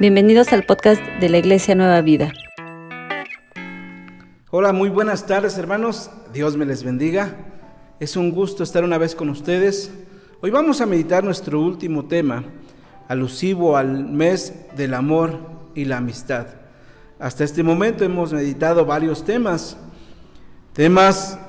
Bienvenidos al podcast de la Iglesia Nueva Vida. Hola, muy buenas tardes hermanos. Dios me les bendiga. Es un gusto estar una vez con ustedes. Hoy vamos a meditar nuestro último tema, alusivo al mes del amor y la amistad. Hasta este momento hemos meditado varios temas, temas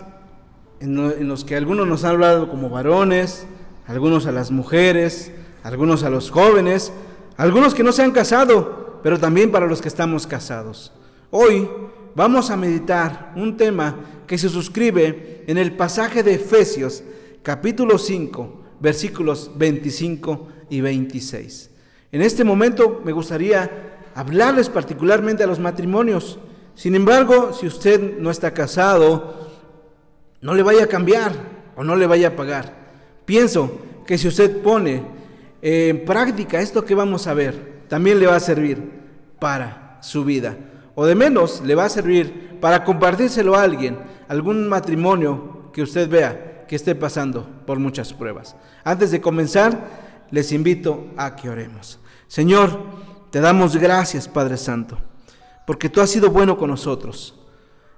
en, los que algunos nos han hablado como varones, algunos a las mujeres, algunos a los jóvenes, algunos que no se han casado, pero también para los que estamos casados. Hoy vamos a meditar un tema que se suscribe en el pasaje de Efesios, capítulo 5, versículos 25 y 26. En este momento me gustaría hablarles particularmente a los matrimonios. Sin embargo, si usted no está casado, no le vaya a cambiar o no le vaya a pagar. Pienso que si usted pone en práctica esto que vamos a ver también le va a servir para su vida. O de menos le va a servir para compartírselo a alguien, algún matrimonio que usted vea que esté pasando por muchas pruebas. Antes de comenzar, les invito a que oremos. Señor, te damos gracias, Padre Santo, porque tú has sido bueno con nosotros.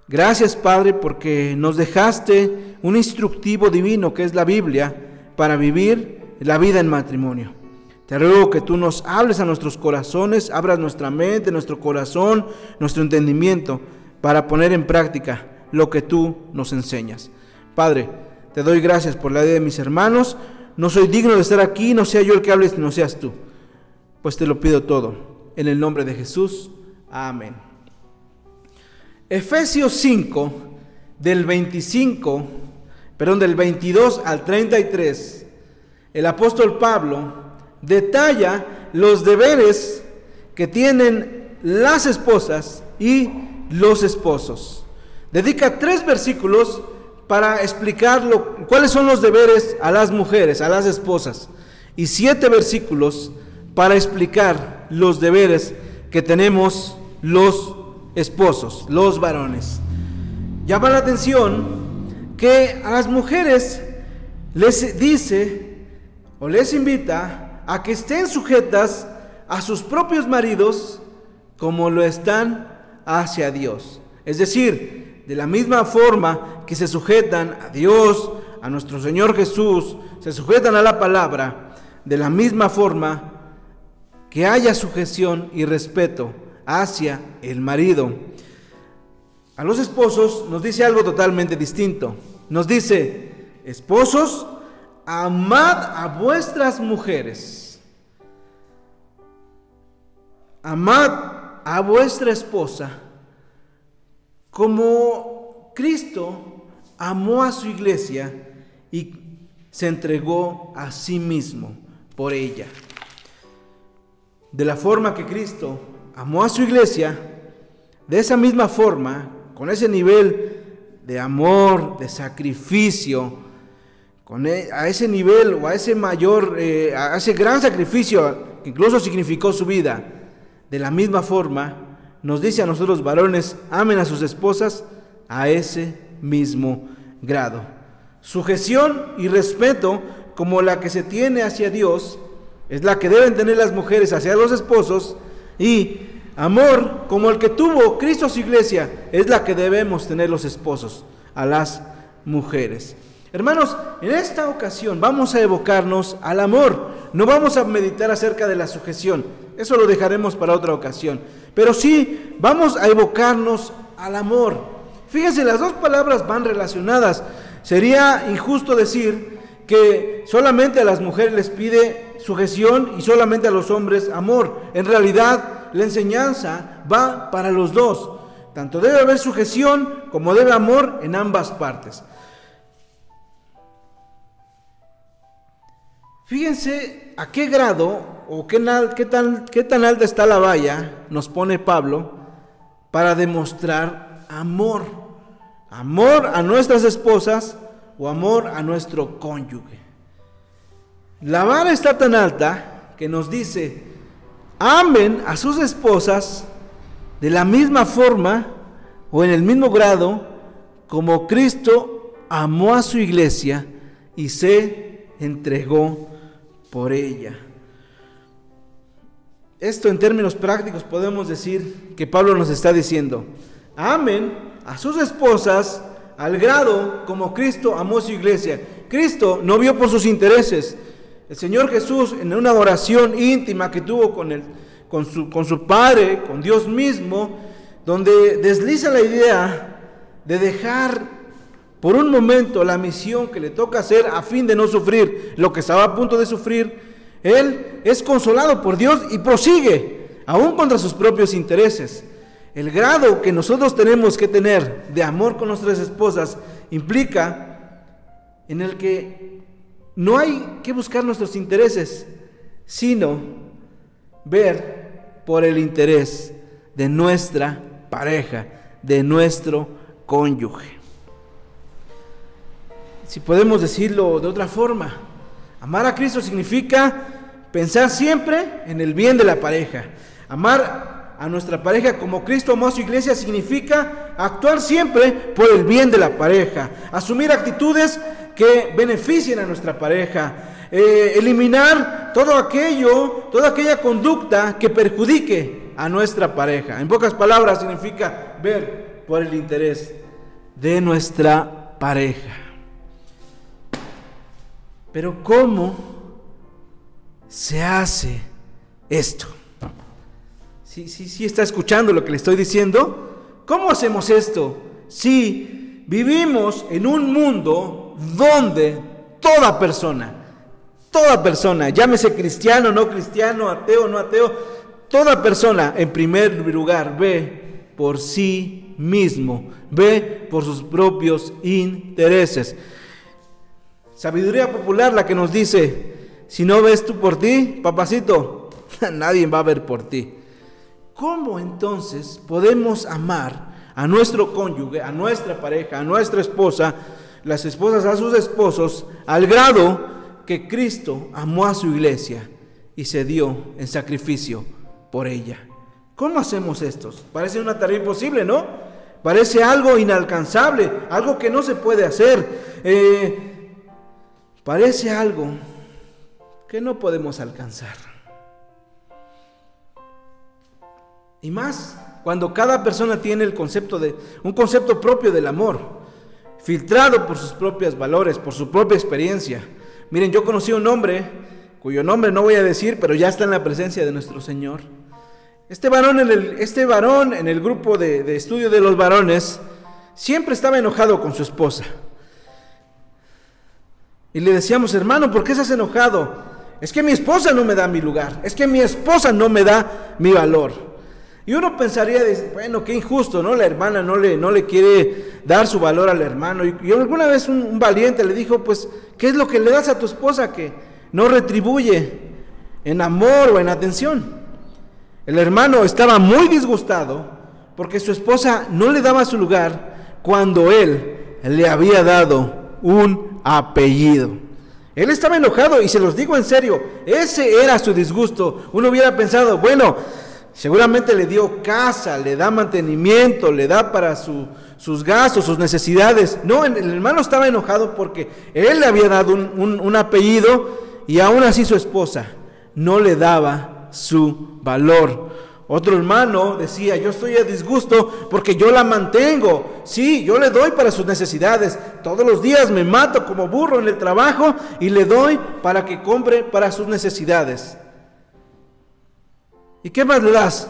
Gracias, Padre, porque nos dejaste un instructivo divino que es la Biblia para vivir la vida en matrimonio. Te ruego que tú nos hables a nuestros corazones, abras nuestra mente, nuestro corazón, nuestro entendimiento, para poner en práctica lo que tú nos enseñas. Padre, te doy gracias por la vida de mis hermanos. No soy digno de estar aquí, no sea yo el que hable, no seas tú. Pues te lo pido todo. En el nombre de Jesús. Amén. Efesios 5, del 25, perdón, del 22 al 33 el apóstol Pablo detalla los deberes que tienen las esposas y los esposos. Dedica tres versículos para explicar cuáles son los deberes a las mujeres, a las esposas, y siete versículos para explicar los deberes que tenemos los esposos, los varones. Llama la atención que a las mujeres les dice o les invita a que estén sujetas a sus propios maridos como lo están hacia Dios. Es decir, de la misma forma que se sujetan a Dios, a nuestro Señor Jesús, se sujetan a la palabra, de la misma forma que haya sujeción y respeto hacia el marido. A los esposos nos dice algo totalmente distinto. Nos dice, esposos, amad a vuestras mujeres, amad a vuestra esposa como Cristo amó a su iglesia y se entregó a sí mismo por ella. De la forma que Cristo amó a su iglesia, de esa misma forma, con ese nivel de amor, de sacrificio, e, a ese nivel o a ese mayor, eh, a ese gran sacrificio que incluso significó su vida, de la misma forma, nos dice a nosotros varones, amen a sus esposas a ese mismo grado. Sujeción y respeto como la que se tiene hacia Dios es la que deben tener las mujeres hacia los esposos y amor como el que tuvo Cristo su iglesia es la que debemos tener los esposos a las mujeres. Hermanos, en esta ocasión vamos a evocarnos al amor. No vamos a meditar acerca de la sujeción. Eso lo dejaremos para otra ocasión. Pero sí vamos a evocarnos al amor. Fíjense, las dos palabras van relacionadas. Sería injusto decir que solamente a las mujeres les pide sujeción y solamente a los hombres amor. En realidad, la enseñanza va para los dos. Tanto debe haber sujeción como debe amor en ambas partes. Fíjense a qué grado o qué, qué, tan, qué tan alta está la valla, nos pone Pablo, para demostrar amor. Amor a nuestras esposas o amor a nuestro cónyuge. La vara está tan alta que nos dice, amen a sus esposas de la misma forma o en el mismo grado como Cristo amó a su iglesia y se entregó por ella. esto en términos prácticos podemos decir que Pablo nos está diciendo, amen a sus esposas al grado como Cristo amó su iglesia. Cristo no vio por sus intereses. El Señor Jesús en una oración íntima que tuvo con, el, con, su, con su Padre, con Dios mismo, donde desliza la idea de dejar por un momento la misión que le toca hacer a fin de no sufrir lo que estaba a punto de sufrir, él es consolado por Dios y prosigue, aún contra sus propios intereses. El grado que nosotros tenemos que tener de amor con nuestras esposas implica en el que no hay que buscar nuestros intereses, sino ver por el interés de nuestra pareja, de nuestro cónyuge. Si podemos decirlo de otra forma, Amar a Cristo significa pensar siempre en el bien de la pareja. Amar a nuestra pareja como Cristo amó a su iglesia significa actuar siempre por el bien de la pareja. Asumir actitudes que beneficien a nuestra pareja. Eh, eliminar todo aquello, toda aquella conducta que perjudique a nuestra pareja. En pocas palabras significa ver por el interés de nuestra pareja. Pero ¿cómo se hace esto? Si ¿Sí, sí, está escuchando lo que le estoy diciendo? ¿Cómo hacemos esto? Si vivimos en un mundo donde toda persona, toda persona, llámese cristiano, no cristiano, ateo, no ateo, toda persona en primer lugar ve por sí mismo, ve por sus propios intereses. Sabiduría popular la que nos dice, si no ves tú por ti, papacito, nadie va a ver por ti. ¿Cómo entonces podemos amar a nuestro cónyuge, a nuestra pareja, a nuestra esposa, las esposas a sus esposos, al grado que Cristo amó a su iglesia y se dio en sacrificio por ella? ¿Cómo hacemos esto? Parece una tarea imposible, ¿no? Parece algo inalcanzable, algo que no se puede hacer. Eh, parece algo que no podemos alcanzar. Y más cuando cada persona tiene el concepto de un concepto propio del amor, filtrado por sus propios valores, por su propia experiencia. Miren, yo conocí a un hombre cuyo nombre no voy a decir, pero ya está en la presencia de nuestro Señor. Este varón en el, este varón en el grupo de, de estudio de los varones siempre estaba enojado con su esposa. Y le decíamos, hermano, ¿por qué estás enojado? Es que mi esposa no me da mi lugar, es que mi esposa no me da mi valor. Y uno pensaría, bueno, qué injusto, ¿no? La hermana no le, no le quiere dar su valor al hermano. Y, alguna vez un, un, valiente le dijo, pues, ¿qué es lo que le das a tu esposa que no retribuye en amor o en atención? El hermano estaba muy disgustado porque su esposa no le daba su lugar cuando él le había dado un apellido. Él estaba enojado y se los digo en serio, ese era su disgusto. Uno hubiera pensado, bueno, seguramente le dio casa, le da mantenimiento, le da para sus gastos, sus necesidades. No, el hermano estaba enojado porque él le había dado un, un apellido y aún así su esposa no le daba su valor. Otro hermano decía, yo estoy a disgusto porque yo la mantengo. Sí, yo le doy para sus necesidades. Todos los días me mato como burro en el trabajo y le doy para que compre para sus necesidades. ¿Y qué más le das?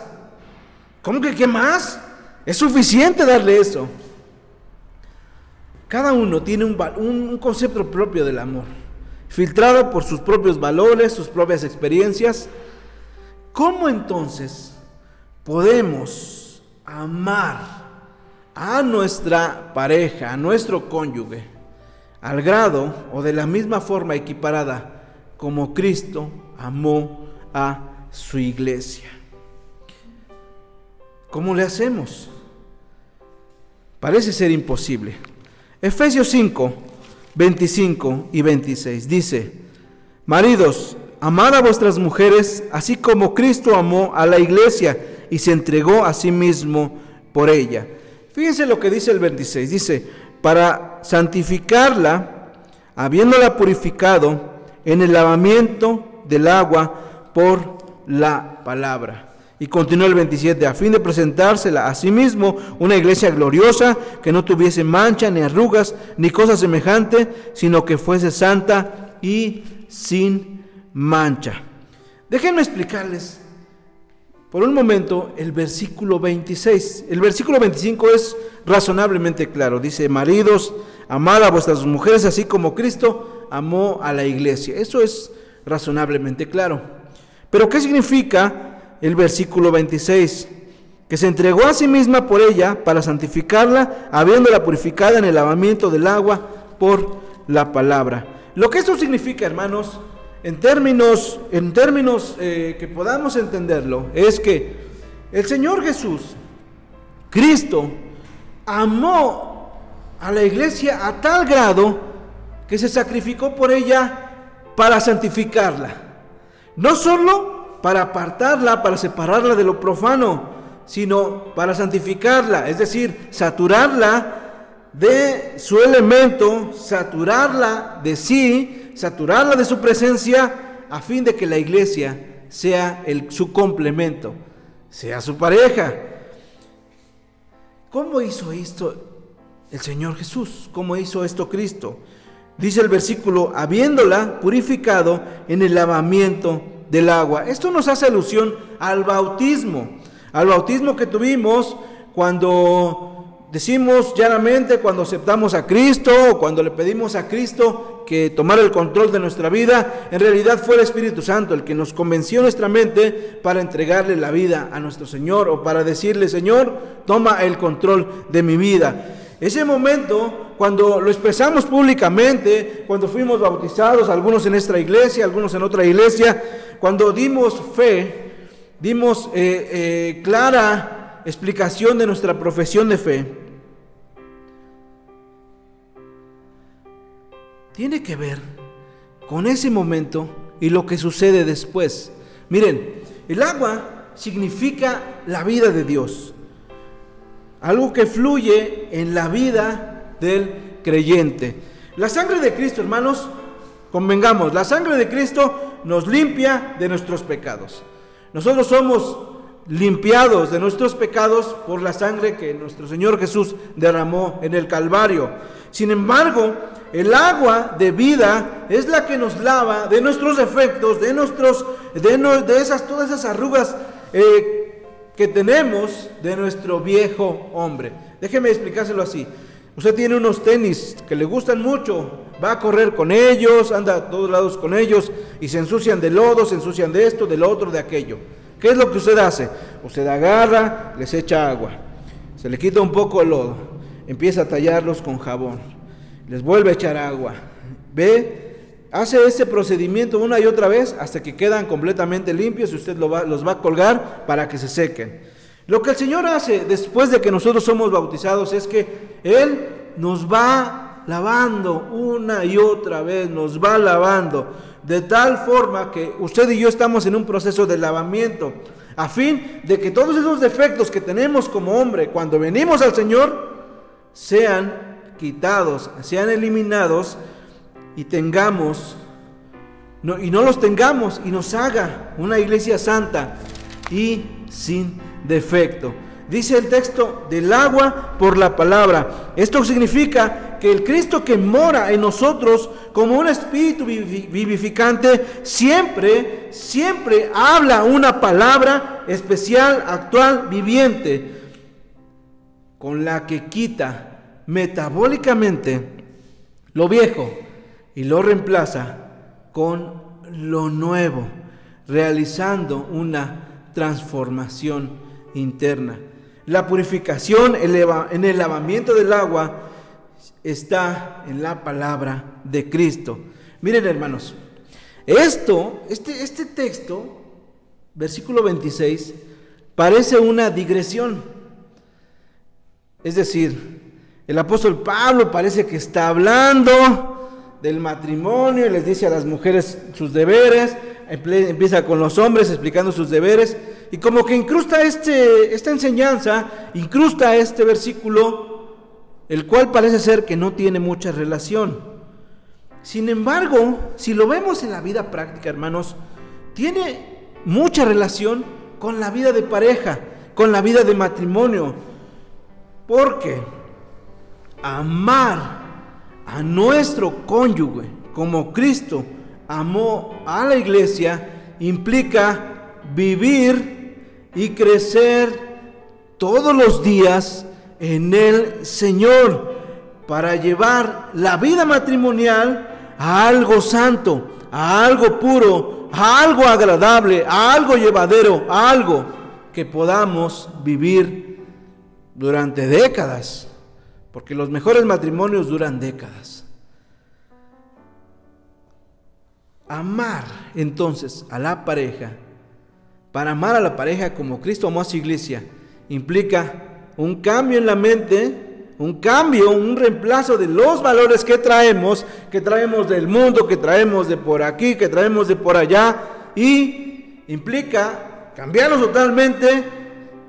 ¿Cómo que qué más? Es suficiente darle eso. Cada uno tiene un, un concepto propio del amor, filtrado por sus propios valores, sus propias experiencias. ¿Cómo entonces podemos amar a nuestra pareja, a nuestro cónyuge, al grado o de la misma forma equiparada como Cristo amó a su iglesia. ¿Cómo le hacemos? Parece ser imposible. Efesios 5, 25 y 26 dice, Maridos, amad a vuestras mujeres, así como Cristo amó a la iglesia y se entregó a sí mismo por ella. Fíjense lo que dice el 26. Dice, para santificarla, habiéndola purificado en el lavamiento del agua por la palabra. Y continúa el 27, a fin de presentársela a sí mismo una iglesia gloriosa, que no tuviese mancha, ni arrugas, ni cosa semejante, sino que fuese santa y sin mancha. Déjenme explicarles por un momento el versículo 26. El versículo 25 es razonablemente claro. Dice, maridos, amad a vuestras mujeres así como Cristo amó a la iglesia. Eso es razonablemente claro. Pero ¿qué significa el versículo 26, que se entregó a sí misma por ella para santificarla, habiéndola purificada en el lavamiento del agua por la palabra. Lo que esto significa, hermanos, en términos, en términos eh, que podamos entenderlo, es que el Señor Jesús, Cristo, amó a la iglesia a tal grado que se sacrificó por ella para santificarla. No solo para apartarla, para separarla de lo profano, sino para santificarla, es decir, saturarla de su elemento, saturarla de sí, saturarla de su presencia, a fin de que la iglesia sea su complemento, sea su pareja. ¿Cómo hizo esto el Señor Jesús? ¿Cómo hizo esto Cristo? Dice el versículo, habiéndola purificado en el lavamiento del agua. Esto nos hace alusión al bautismo, al bautismo que tuvimos cuando decimos llanamente, cuando aceptamos a Cristo o cuando le pedimos a Cristo que tomara el control de nuestra vida, en realidad fue el Espíritu Santo el que nos convenció nuestra mente para entregarle la vida a nuestro Señor o para decirle, Señor, toma el control de mi vida. Ese momento, cuando lo expresamos públicamente, cuando fuimos bautizados, algunos en esta iglesia, algunos en otra iglesia, cuando dimos fe, dimos eh, eh, clara explicación de nuestra profesión de fe, tiene que ver con ese momento y lo que sucede después. Miren, el agua significa la vida de Dios algo que fluye en la vida del creyente. La sangre de Cristo, hermanos, convengamos, la sangre de Cristo nos limpia de nuestros pecados. Nosotros somos limpiados de nuestros pecados por la sangre que nuestro Señor Jesús derramó en el Calvario. Sin embargo, el agua de vida es la que nos lava de nuestros defectos, de nuestros, de, esas, todas esas arrugas eh, que tenemos de nuestro viejo hombre. Déjeme explicárselo así. Usted tiene unos tenis que le gustan mucho, va a correr con ellos, anda a todos lados con ellos y se ensucian de lodo, se ensucian de esto, del otro, de aquello. ¿Qué es lo que usted hace? Usted agarra, les echa agua, se le quita un poco el lodo, empieza a tallarlos con jabón, les vuelve a echar agua. ¿Ve? Hace ese procedimiento una y otra vez hasta que quedan completamente limpios y usted los va a colgar para que se sequen. Lo que el Señor hace después de que nosotros somos bautizados es que Él nos va lavando una y otra vez, nos va lavando, de tal forma que usted y yo estamos en un proceso de lavamiento, a fin de que todos esos defectos que tenemos como hombre cuando venimos al Señor sean quitados, sean eliminados y tengamos, no, y no los tengamos, y nos haga una iglesia santa y sin defecto. Dice el texto del agua por la palabra. Esto significa que el Cristo que mora en nosotros como un espíritu vivificante siempre, siempre habla una palabra especial, actual, viviente, con la que quita metabólicamente lo viejo y lo reemplaza con lo nuevo, realizando una transformación interna. La purificación en el lavamiento del agua está en la palabra de Cristo. Miren hermanos, esto, este, este texto, versículo 26, parece una digresión. Es decir, el apóstol Pablo parece que está hablando del matrimonio y les dice a las mujeres sus deberes, empieza con los hombres explicando sus deberes y como que incrusta este, esta enseñanza, incrusta este versículo, el cual parece ser que no tiene mucha relación. Sin embargo, si lo vemos en la vida práctica, hermanos, tiene mucha relación con la vida de pareja, con la vida de matrimonio. Porque amar a nuestro cónyuge como Cristo amó a la iglesia implica vivir y crecer todos los días en el Señor para llevar la vida matrimonial a algo santo, a algo puro, a algo agradable, a algo llevadero, a algo que podamos vivir durante décadas, porque los mejores matrimonios duran décadas. Amar entonces a la pareja, para amar a la pareja como Cristo amó a su iglesia, implica un cambio en la mente, un cambio, un reemplazo de los valores que traemos, que traemos del mundo, que traemos de por aquí, que traemos de por allá, y implica cambiarlos totalmente,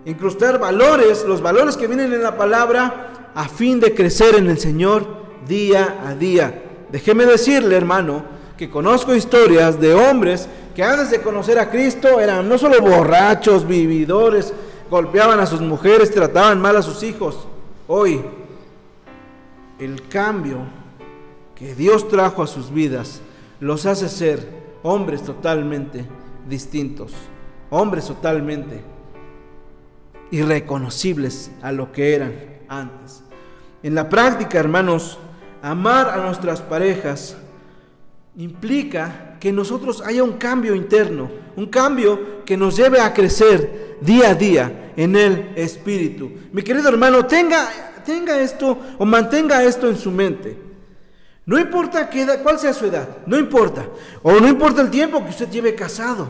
incrustar valores, los valores que vienen en la palabra, a fin de crecer en el Señor día a día. Déjeme decirle, hermano, que conozco historias de hombres que antes de conocer a Cristo eran no solo borrachos, vividores, golpeaban a sus mujeres, trataban mal a sus hijos. Hoy, el cambio que Dios trajo a sus vidas los hace ser hombres totalmente distintos, hombres totalmente irreconocibles a lo que eran antes. En la práctica, hermanos, amar a nuestras parejas implica que nosotros haya un cambio interno, un cambio que nos lleve a crecer día a día en el Espíritu. Mi querido hermano, tenga, tenga esto o mantenga esto en su mente. No importa qué cuál sea su edad, no importa. O no importa el tiempo que usted lleve casado.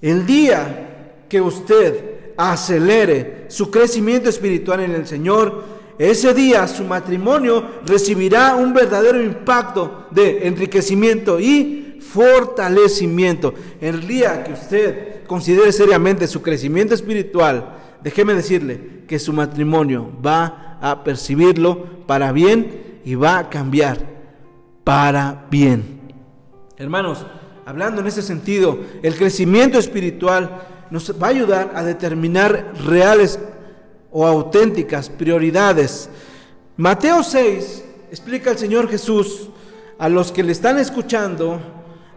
El día que usted acelere su crecimiento espiritual en el Señor, ese día su matrimonio recibirá un verdadero impacto de enriquecimiento y fortalecimiento. El día que usted considere seriamente su crecimiento espiritual, déjeme decirle que su matrimonio va a percibirlo para bien y va a cambiar para bien. Hermanos, hablando en ese sentido, el crecimiento espiritual nos va a ayudar a determinar reales o auténticas prioridades. Mateo 6 explica el Señor Jesús a los que le están escuchando,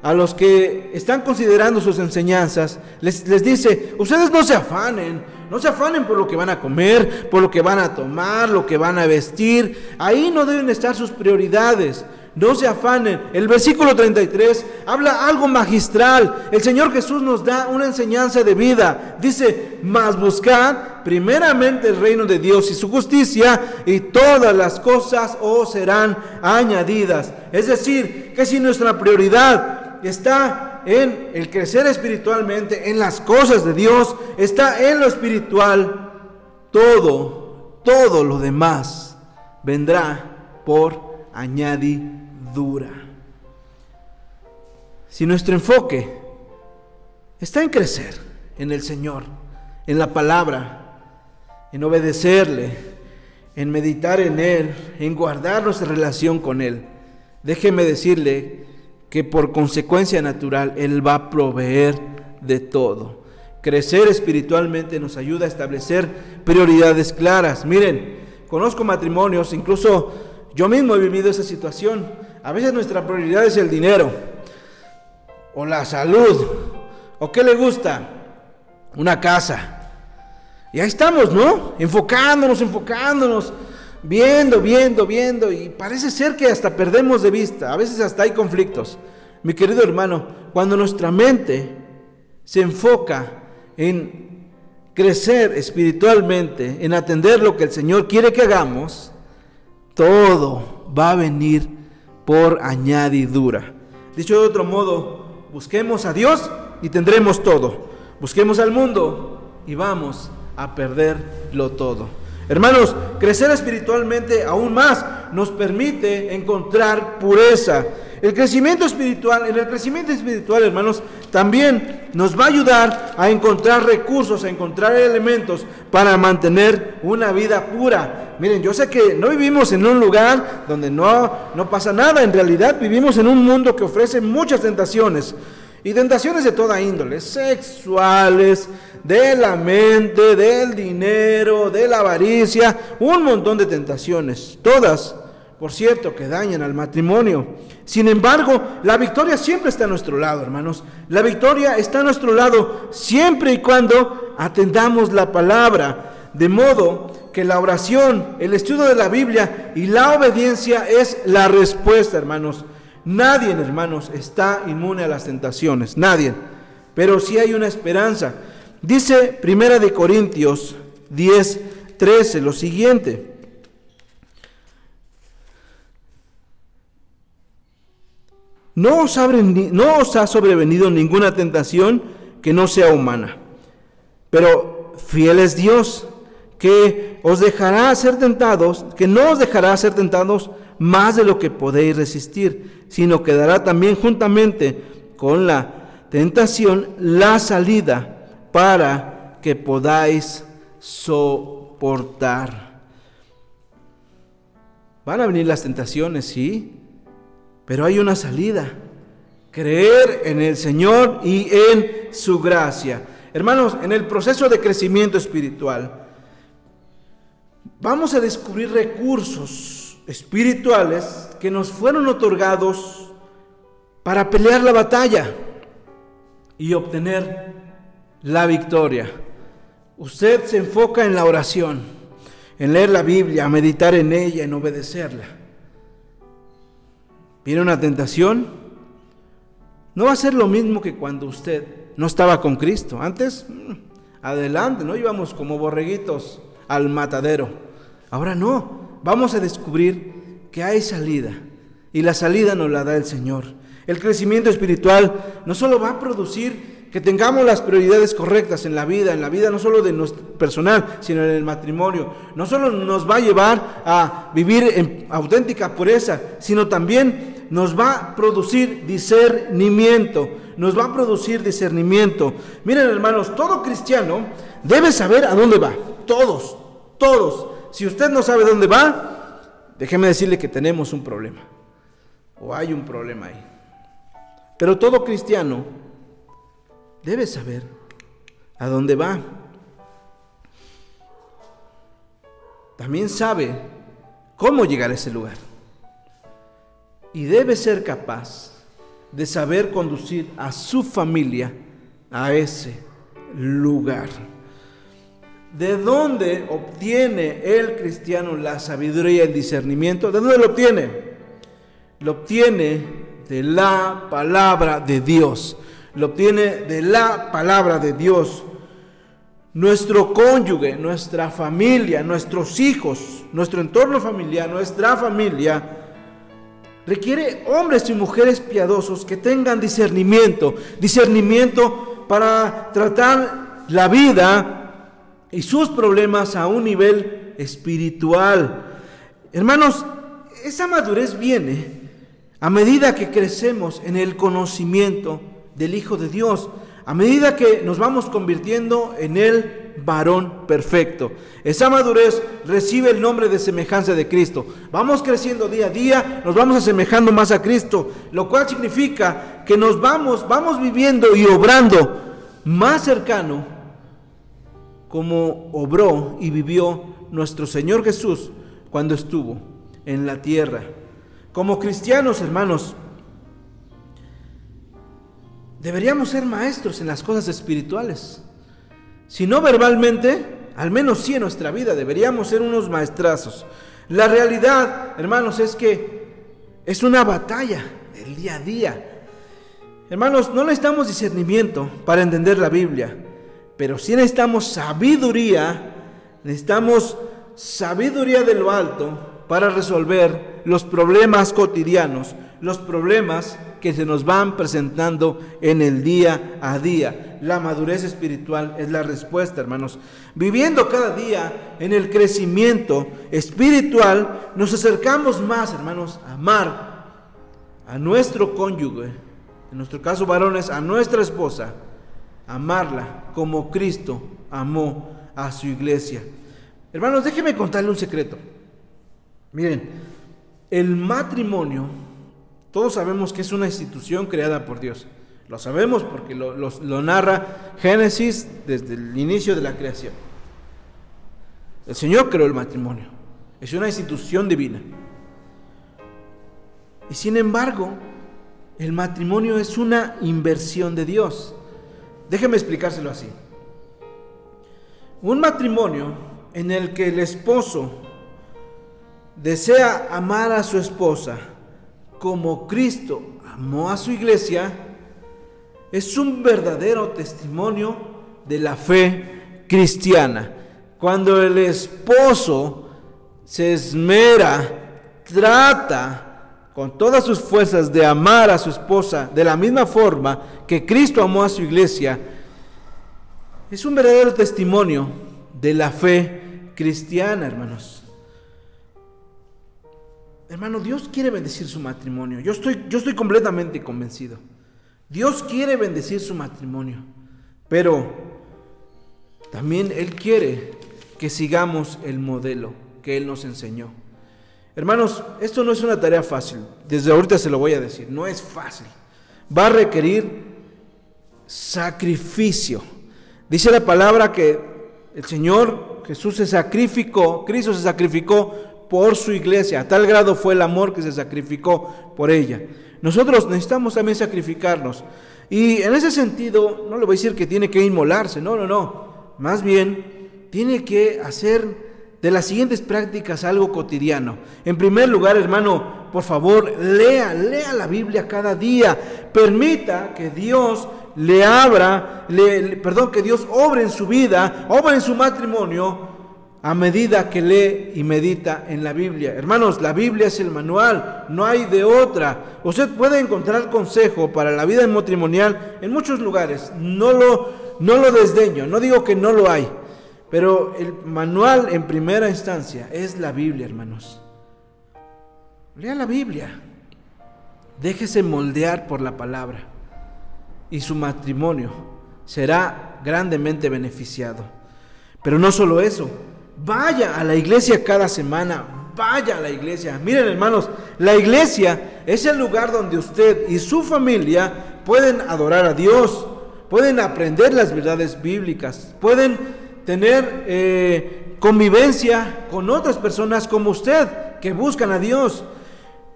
a los que están considerando sus enseñanzas, les, les, dice, ustedes no se afanen, no se afanen por lo que van a comer, por lo que van a tomar, lo que van a vestir. Ahí no deben estar sus prioridades no se afanen. El versículo 33 habla algo magistral. El Señor Jesús nos da una enseñanza de vida. Dice, mas buscad primeramente el reino de Dios y su justicia y todas las cosas os serán añadidas. Es decir, que si nuestra prioridad está en el crecer espiritualmente, en las cosas de Dios, está en lo espiritual, todo, todo lo demás vendrá por añadidura dura. Si nuestro enfoque está en crecer en el Señor, en la palabra, en obedecerle, en meditar en Él, en guardar nuestra relación con Él, déjeme decirle que por consecuencia natural Él va a proveer de todo. Crecer espiritualmente nos ayuda a establecer prioridades claras. Miren, conozco matrimonios, incluso yo mismo he vivido esa situación a veces nuestra prioridad es el dinero o la salud o qué le gusta, una casa. Y ahí estamos, ¿no? Enfocándonos, enfocándonos, viendo, viendo, viendo y parece ser que hasta perdemos de vista, a veces hasta hay conflictos. Mi querido hermano, cuando nuestra mente se enfoca en crecer espiritualmente, en atender lo que el Señor quiere que hagamos, todo va a venir por añadidura. Dicho de otro modo, busquemos a Dios y tendremos todo. Busquemos al mundo y vamos a perderlo todo. Hermanos, crecer espiritualmente aún más nos permite encontrar pureza. El crecimiento espiritual, en el crecimiento espiritual, hermanos, también nos va a ayudar a encontrar recursos, a encontrar elementos para mantener una vida pura. Miren, yo sé que no vivimos en un lugar donde no, no pasa nada, en realidad vivimos en un mundo que ofrece muchas tentaciones. Y tentaciones de toda índole, sexuales, de la mente, del dinero, de la avaricia, un montón de tentaciones, todas, por cierto, que dañan al matrimonio. Sin embargo, la victoria siempre está a nuestro lado, hermanos. La victoria está a nuestro lado siempre y cuando atendamos la palabra, de modo que la oración, el estudio de la Biblia y la obediencia es la respuesta, hermanos. Nadie, hermanos, está inmune a las tentaciones, nadie. Pero sí hay una esperanza. Dice Primera de Corintios 10, 13 lo siguiente. No os, no os ha sobrevenido ninguna tentación que no sea humana, pero fiel es Dios, que os dejará ser tentados, que no os dejará ser tentados más de lo que podéis resistir, sino que dará también juntamente con la tentación la salida para que podáis soportar. Van a venir las tentaciones, sí, pero hay una salida. Creer en el Señor y en su gracia. Hermanos, en el proceso de crecimiento espiritual, vamos a descubrir recursos espirituales que nos fueron otorgados para pelear la batalla y obtener la victoria. Usted se enfoca en la oración, en leer la Biblia, meditar en ella, en obedecerla viene una tentación, no va a ser lo mismo que cuando usted no estaba con Cristo. Antes, mm, adelante, no íbamos como borreguitos al matadero. Ahora no, vamos a descubrir que hay salida y la salida nos la da el Señor. El crecimiento espiritual no solo va a producir que tengamos las prioridades correctas en la vida, en la vida no solo de nuestro personal, sino en el matrimonio. No solo nos va a llevar a vivir en auténtica pureza, sino también nos va a producir discernimiento, nos va a producir discernimiento. Miren hermanos, todo cristiano debe saber a dónde va, todos, todos. Si usted no sabe dónde va, déjeme decirle que tenemos un problema, o hay un problema ahí. Pero todo cristiano debe saber a dónde va. También sabe cómo llegar a ese lugar y debe ser capaz de saber conducir a su familia a ese lugar. ¿De dónde obtiene el cristiano la sabiduría y el discernimiento? ¿De dónde lo obtiene? Lo obtiene de la palabra de Dios. Lo obtiene de la palabra de Dios. Nuestro cónyuge, nuestra familia, nuestros hijos, nuestro entorno familiar, nuestra familia, Requiere hombres y mujeres piadosos que tengan discernimiento, discernimiento para tratar la vida y sus problemas a un nivel espiritual. Hermanos, esa madurez viene a medida que crecemos en el conocimiento del Hijo de Dios, a medida que nos vamos convirtiendo en Él varón perfecto. Esa madurez recibe el nombre de semejanza de Cristo. Vamos creciendo día a día, nos vamos asemejando más a Cristo, lo cual significa que nos vamos, vamos viviendo y obrando más cercano como obró y vivió nuestro Señor Jesús cuando estuvo en la tierra. Como cristianos, hermanos, deberíamos ser maestros en las cosas espirituales. Si no verbalmente, al menos sí en nuestra vida, deberíamos ser unos maestrazos. La realidad, hermanos, es que es una batalla del día a día. Hermanos, no necesitamos discernimiento para entender la Biblia, pero sí necesitamos sabiduría, necesitamos sabiduría de lo alto para resolver los problemas cotidianos, los problemas que se nos van presentando en el día a día. La madurez espiritual es la respuesta, hermanos. Viviendo cada día en el crecimiento espiritual, nos acercamos más, hermanos, a amar a nuestro cónyuge, en nuestro caso varones, a nuestra esposa, amarla como Cristo amó a su iglesia. Hermanos, déjenme contarle un secreto. Miren, el matrimonio todos sabemos que es una institución creada por Dios. Lo sabemos porque lo, lo narra Génesis desde el inicio de la creación. El Señor creó el matrimonio. Es una institución divina. Y sin embargo, el matrimonio es una inversión de Dios. Déjeme explicárselo así. Un matrimonio en el que el esposo desea amar a su esposa como Cristo amó a su iglesia, es un verdadero testimonio de la fe cristiana. Cuando el esposo se esmera, trata con todas sus fuerzas de amar a su esposa de la misma forma que Cristo amó a su iglesia, es un verdadero testimonio de la fe cristiana, hermanos. Hermano, Dios quiere bendecir su matrimonio. Yo estoy, yo estoy completamente convencido. Dios quiere bendecir su matrimonio. Pero también Él quiere que sigamos el modelo que Él nos enseñó. Hermanos, esto no es una tarea fácil. Desde ahorita se lo voy a decir. No es fácil. Va a requerir sacrificio. Dice la palabra que el Señor Jesús se sacrificó, Cristo se sacrificó por su iglesia. A tal grado fue el amor que se sacrificó por ella. Nosotros necesitamos también sacrificarnos. Y en ese sentido, no le voy a decir que tiene que inmolarse, no, no, no. Más bien, tiene que hacer de las siguientes prácticas algo cotidiano. En primer lugar, hermano, por favor, lea, lea la Biblia cada día. Permita que Dios le abra, le, perdón, que Dios obre en su vida, obre en su matrimonio a medida que lee y medita en la Biblia. Hermanos, la Biblia es el manual, no hay de otra. Usted puede encontrar consejo para la vida matrimonial en muchos lugares. No lo, no lo desdeño, no digo que no lo hay. Pero el manual en primera instancia es la Biblia, hermanos. Lea la Biblia. Déjese moldear por la palabra. Y su matrimonio será grandemente beneficiado. Pero no solo eso. Vaya a la iglesia cada semana. Vaya a la iglesia. Miren hermanos, la iglesia es el lugar donde usted y su familia pueden adorar a Dios. Pueden aprender las verdades bíblicas. Pueden tener eh, convivencia con otras personas como usted, que buscan a Dios.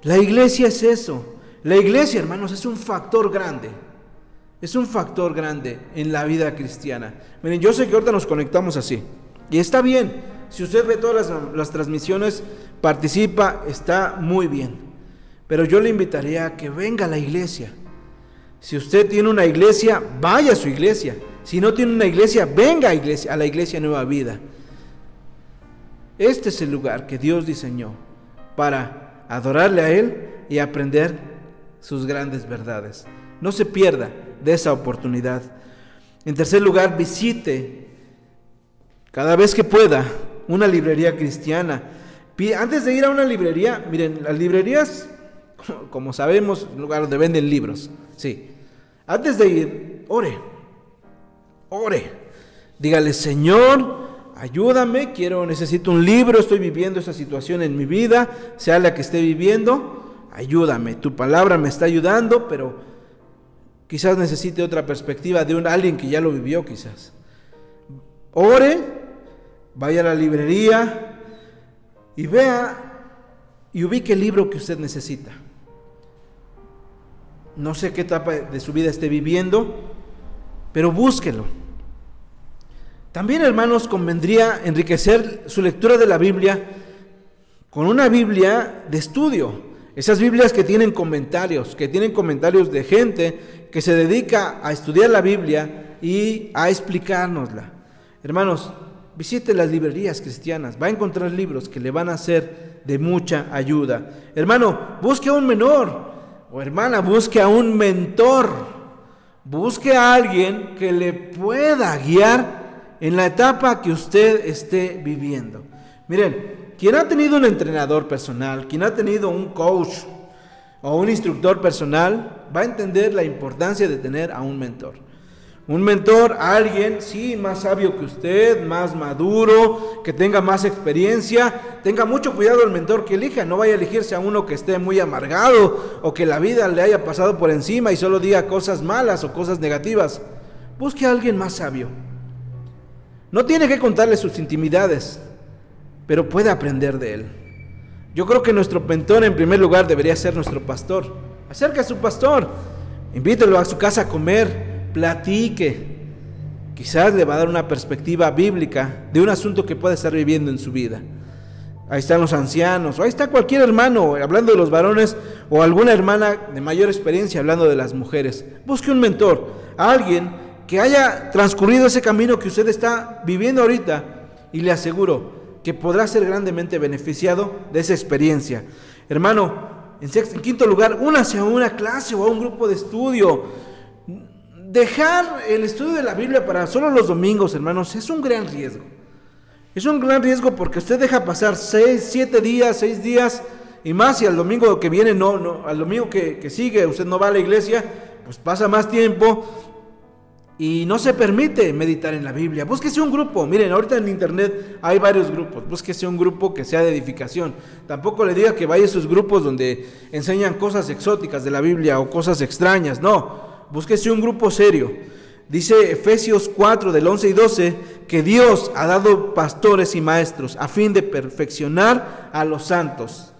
La iglesia es eso. La iglesia, hermanos, es un factor grande. Es un factor grande en la vida cristiana. Miren, yo sé que ahorita nos conectamos así. Y está bien. Si usted ve todas las, las transmisiones, participa, está muy bien. Pero yo le invitaría a que venga a la iglesia. Si usted tiene una iglesia, vaya a su iglesia. Si no tiene una iglesia, venga a, iglesia, a la iglesia Nueva Vida. Este es el lugar que Dios diseñó para adorarle a Él y aprender sus grandes verdades. No se pierda de esa oportunidad. En tercer lugar, visite cada vez que pueda una librería cristiana. Antes de ir a una librería, miren, las librerías, como sabemos, lugar donde venden libros. Sí. Antes de ir, ore ore. Dígale, Señor, ayúdame, quiero, necesito un libro, estoy viviendo esa situación en mi vida, sea la que esté viviendo, ayúdame. Tu palabra me está ayudando, pero quizás necesite otra perspectiva de un alguien que ya lo vivió, quizás. Ore, vaya a la librería y vea y ubique el libro que usted necesita. No sé qué etapa de su vida esté viviendo, pero búsquelo. También, hermanos, convendría enriquecer su lectura de la Biblia con una Biblia de estudio. Esas Biblias que tienen comentarios, que tienen comentarios de gente que se dedica a estudiar la Biblia y a explicárnosla. Hermanos, visite las librerías cristianas, va a encontrar libros que le van a ser de mucha ayuda. Hermano, busque a un menor o hermana, busque a un mentor. Busque a alguien que le pueda guiar en la etapa que usted esté viviendo. Miren, quien ha tenido un entrenador personal, quien ha tenido un coach o un instructor personal, va a entender la importancia de tener a un mentor. Un mentor, alguien, sí, más sabio que usted, más maduro, que tenga más experiencia. Tenga mucho cuidado el mentor que elija. No vaya a elegirse a uno que esté muy amargado o que la vida le haya pasado por encima y solo diga cosas malas o cosas negativas. Busque a alguien más sabio. No tiene que contarle sus intimidades, pero puede aprender de él. Yo creo que nuestro mentor en primer lugar debería ser nuestro pastor. Acerca a su pastor, invítelo a su casa a comer, platique. Quizás le va a dar una perspectiva bíblica de un asunto que puede estar viviendo en su vida. Ahí están los ancianos, o ahí está cualquier hermano hablando de los varones, o alguna hermana de mayor experiencia hablando de las mujeres. Busque un mentor, alguien que haya transcurrido ese camino que usted está viviendo ahorita, y le aseguro que podrá ser grandemente beneficiado de esa experiencia. Hermano, en, en quinto lugar, únase a una clase o a un grupo de estudio dejar el estudio de la Biblia para solo los domingos, hermanos, es un gran riesgo. Es un gran riesgo porque usted deja pasar seis, siete días, seis días y más, y al domingo que viene, no, no, al domingo que, que sigue, usted no va a la iglesia, pues pasa más tiempo y no se permite meditar en la Biblia. Búsquese un grupo. Miren, ahorita en internet hay varios grupos. Búsquese un grupo que sea de edificación. Tampoco le diga que vaya a esos grupos donde enseñan cosas exóticas de la Biblia o cosas extrañas. No búsquese un grupo serio. Dice Efesios 4 del 11 y 12 que Dios ha dado pastores y maestros a fin de perfeccionar a los santos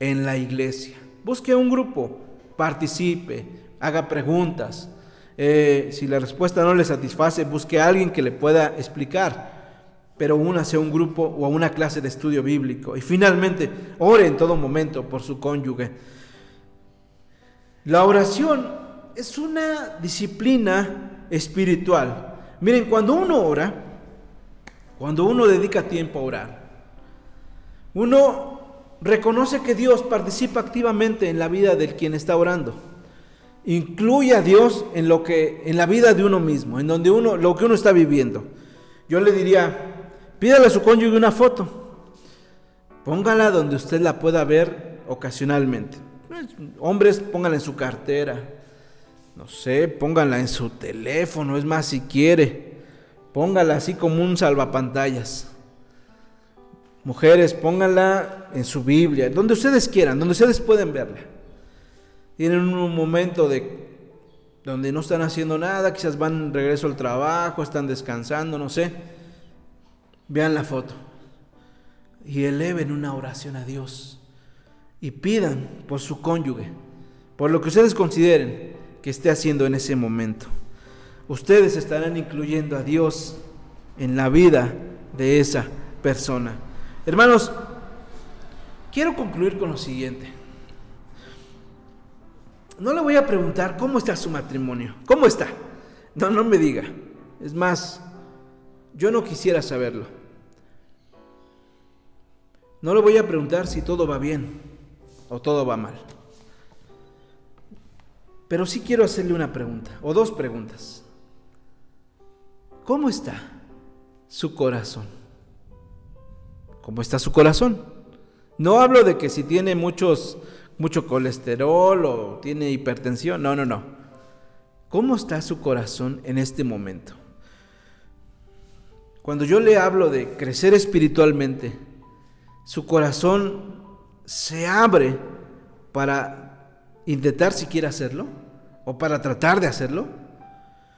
en la iglesia. Busque un grupo, participe, haga preguntas. Eh, si la respuesta no le satisface, busque a alguien que le pueda explicar. Pero únase a un grupo o a una clase de estudio bíblico. Y finalmente, ore en todo momento por su cónyuge. La oración es una disciplina espiritual. Miren, cuando uno ora, cuando uno dedica tiempo a orar, uno reconoce que Dios participa activamente en la vida del quien está orando. Incluye a Dios en lo que en la vida de uno mismo, en donde uno lo que uno está viviendo. Yo le diría, pídale a su cónyuge una foto. Póngala donde usted la pueda ver ocasionalmente. Hombres, póngala en su cartera, no sé, pónganla en su teléfono, es más si quiere, póngala así como un salvapantallas. Mujeres, pónganla en su Biblia, donde ustedes quieran, donde ustedes pueden verla. Tienen un momento de donde no están haciendo nada, quizás van regreso al trabajo, están descansando, no sé. Vean la foto y eleven una oración a Dios y pidan por su cónyuge, por lo que ustedes consideren que esté haciendo en ese momento. Ustedes estarán incluyendo a Dios en la vida de esa persona. Hermanos, quiero concluir con lo siguiente. No le voy a preguntar cómo está su matrimonio. ¿Cómo está? No, no me diga. Es más, yo no quisiera saberlo. No le voy a preguntar si todo va bien o todo va mal. Pero sí quiero hacerle una pregunta, o dos preguntas. ¿Cómo está su corazón? ¿Cómo está su corazón? No hablo de que si tiene muchos, mucho colesterol o tiene hipertensión, no, no, no. ¿Cómo está su corazón en este momento? Cuando yo le hablo de crecer espiritualmente, su corazón se abre para intentar siquiera hacerlo o para tratar de hacerlo,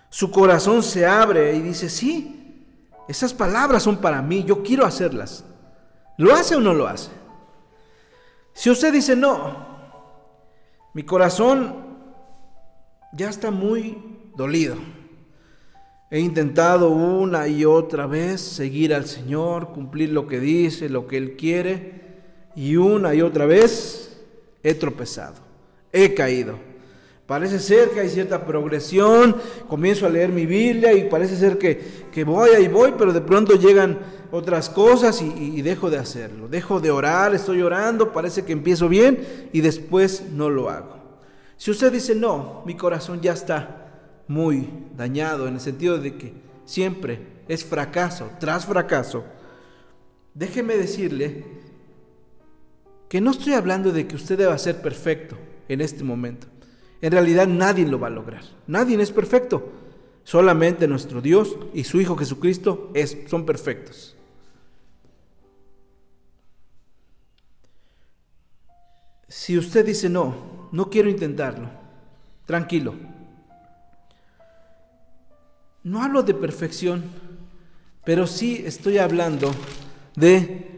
su corazón se abre y dice, sí, esas palabras son para mí, yo quiero hacerlas. ¿Lo hace o no lo hace? Si usted dice, no, mi corazón ya está muy dolido. He intentado una y otra vez seguir al Señor, cumplir lo que dice, lo que Él quiere, y una y otra vez he tropezado, he caído. Parece ser que hay cierta progresión, comienzo a leer mi Biblia y parece ser que, voy ahí voy, pero de pronto llegan otras cosas y, y, dejo de hacerlo. Dejo de orar, estoy orando, parece que empiezo bien y después no lo hago. Si usted dice, no, mi corazón ya está muy dañado en el sentido de que siempre es fracaso tras fracaso, déjeme decirle que no estoy hablando de que usted deba ser perfecto en este momento. En realidad nadie lo va a lograr. Nadie es perfecto. Solamente nuestro Dios y su Hijo Jesucristo es, son perfectos. Si usted dice no, no quiero intentarlo, tranquilo. No hablo de perfección, pero sí estoy hablando de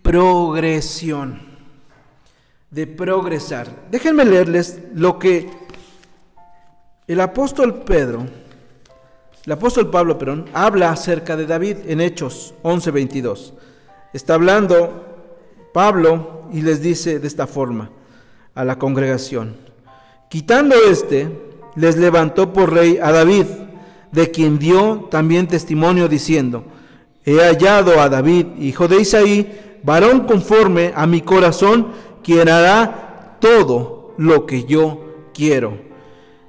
progresión, de progresar. Déjenme leerles lo que el apóstol Pedro, el apóstol Pablo, perdón, habla acerca de David en Hechos 11:22. Está hablando Pablo y les dice de esta forma a la congregación, quitando este, les levantó por rey a David, de quien dio también testimonio diciendo, he hallado a David, hijo de Isaí, varón conforme a mi corazón, quien hará todo lo que yo quiero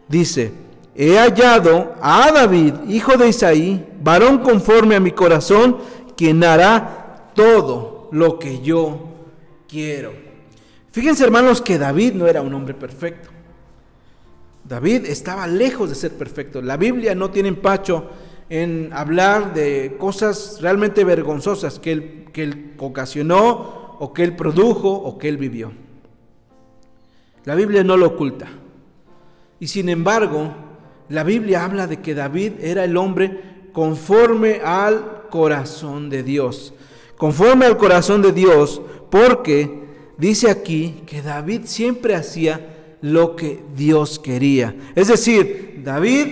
dice, he hallado a David, hijo de Isaí, varón conforme a mi corazón, quien hará todo lo que yo quiero. Fíjense hermanos que David no era un hombre perfecto. David estaba lejos de ser perfecto. La Biblia no tiene empacho en hablar de cosas realmente vergonzosas que él, que él ocasionó o que él produjo o que él vivió. La Biblia no lo oculta. Y sin embargo, la Biblia habla de que David era el hombre conforme al corazón de Dios. Conforme al corazón de Dios, porque dice aquí que David siempre hacía lo que Dios quería. Es decir, David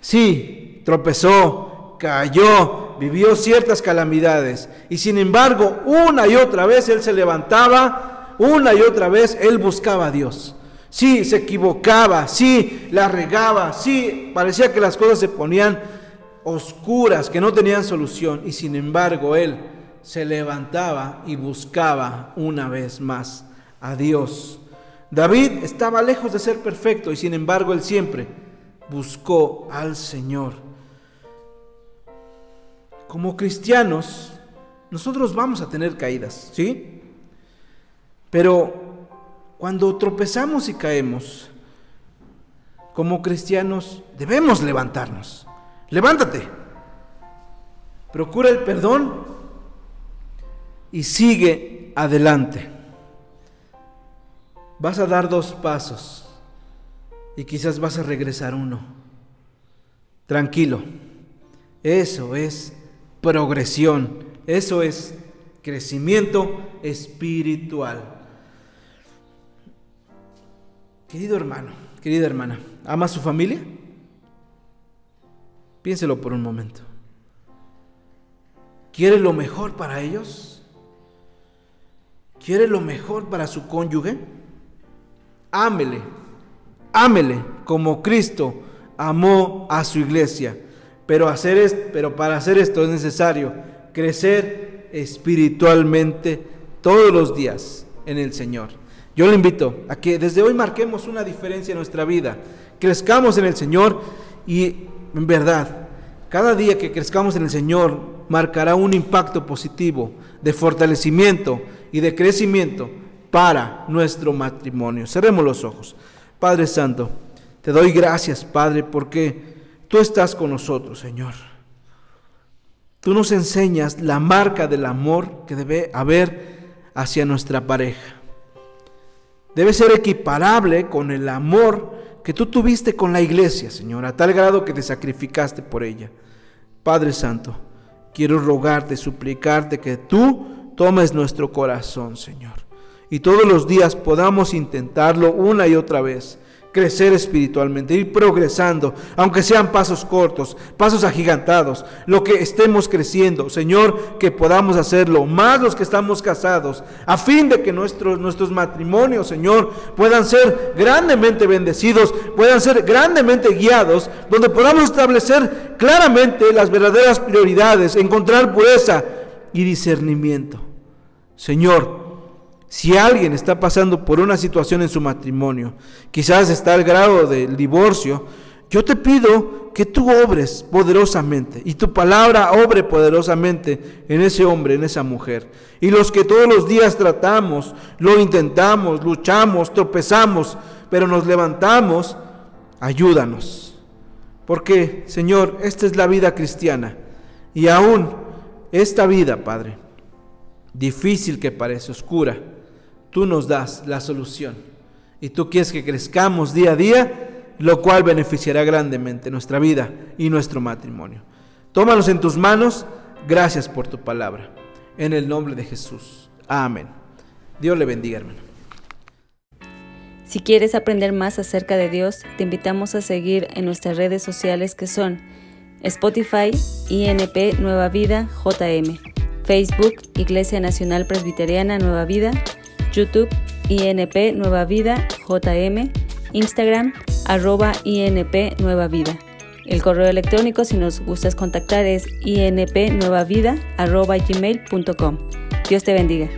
sí tropezó, cayó, vivió ciertas calamidades y sin embargo una y otra vez él se levantaba, una y otra vez él buscaba a Dios. Sí, se equivocaba, sí, la regaba, sí, parecía que las cosas se ponían oscuras, que no tenían solución. Y sin embargo, él se levantaba y buscaba una vez más a Dios. David estaba lejos de ser perfecto y sin embargo él siempre buscó al Señor. Como cristianos, nosotros vamos a tener caídas, ¿sí? Pero cuando tropezamos y caemos, como cristianos debemos levantarnos. Levántate. Procura el perdón y sigue adelante. Vas a dar dos pasos y quizás vas a regresar uno. Tranquilo. Eso es progresión. Eso es crecimiento espiritual. Querido hermano, querida hermana, ¿ama a su familia? Piénselo por un momento. ¿Quiere lo mejor para ellos? ¿Quiere lo mejor para su cónyuge? Ámele, ámele como Cristo amó a su iglesia. Pero, hacer pero para hacer esto es necesario crecer espiritualmente todos los días en el Señor. Yo le invito a que desde hoy marquemos una diferencia en nuestra vida, crezcamos en el Señor y en verdad, cada día que crezcamos en el Señor marcará un impacto positivo de fortalecimiento y de crecimiento para nuestro matrimonio. Cerremos los ojos. Padre Santo, te doy gracias, Padre, porque tú estás con nosotros, Señor. Tú nos enseñas la marca del amor que debe haber hacia nuestra pareja debe ser equiparable con el amor que tú tuviste con la iglesia, Señor, a tal grado que te sacrificaste por ella. Padre Santo, quiero rogarte, suplicarte que tú tomes nuestro corazón, Señor, y todos los días podamos intentarlo una y otra vez crecer espiritualmente, ir progresando, aunque sean pasos cortos, pasos agigantados, lo que estemos creciendo, Señor, que podamos hacerlo, más los que estamos casados, a fin de que nuestros, nuestros matrimonios, Señor, puedan ser grandemente bendecidos, puedan ser grandemente guiados, donde podamos establecer claramente las verdaderas prioridades, encontrar pureza y discernimiento. Señor, si alguien está pasando por una situación en su matrimonio, quizás está al grado del divorcio, yo te pido que tú obres poderosamente y tu palabra obre poderosamente en ese hombre, en esa mujer. Y los que todos los días tratamos, lo intentamos, luchamos, tropezamos, pero nos levantamos, ayúdanos. Porque, Señor, esta es la vida cristiana. Y aún esta vida, Padre, difícil que parece, oscura, tú nos das la solución. Y tú quieres que crezcamos día a día, lo cual beneficiará grandemente nuestra vida y nuestro matrimonio. Tómanos en tus manos. Gracias por tu palabra. En el nombre de Jesús. Amén. Dios le bendiga, hermano. Si quieres aprender más acerca de Dios, te invitamos a seguir en nuestras redes sociales que son Spotify, INP Nueva Vida, JM, Facebook, Iglesia Nacional Presbiteriana Nueva Vida, YouTube, INP Nueva Vida, JM, Instagram, arroba INP Nueva Vida. El correo electrónico, si nos gustas contactar, es inpnuevavida, arroba gmail.com. Dios te bendiga.